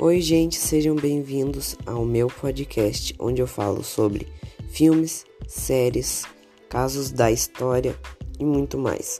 Oi, gente, sejam bem-vindos ao meu podcast, onde eu falo sobre filmes, séries, casos da história e muito mais.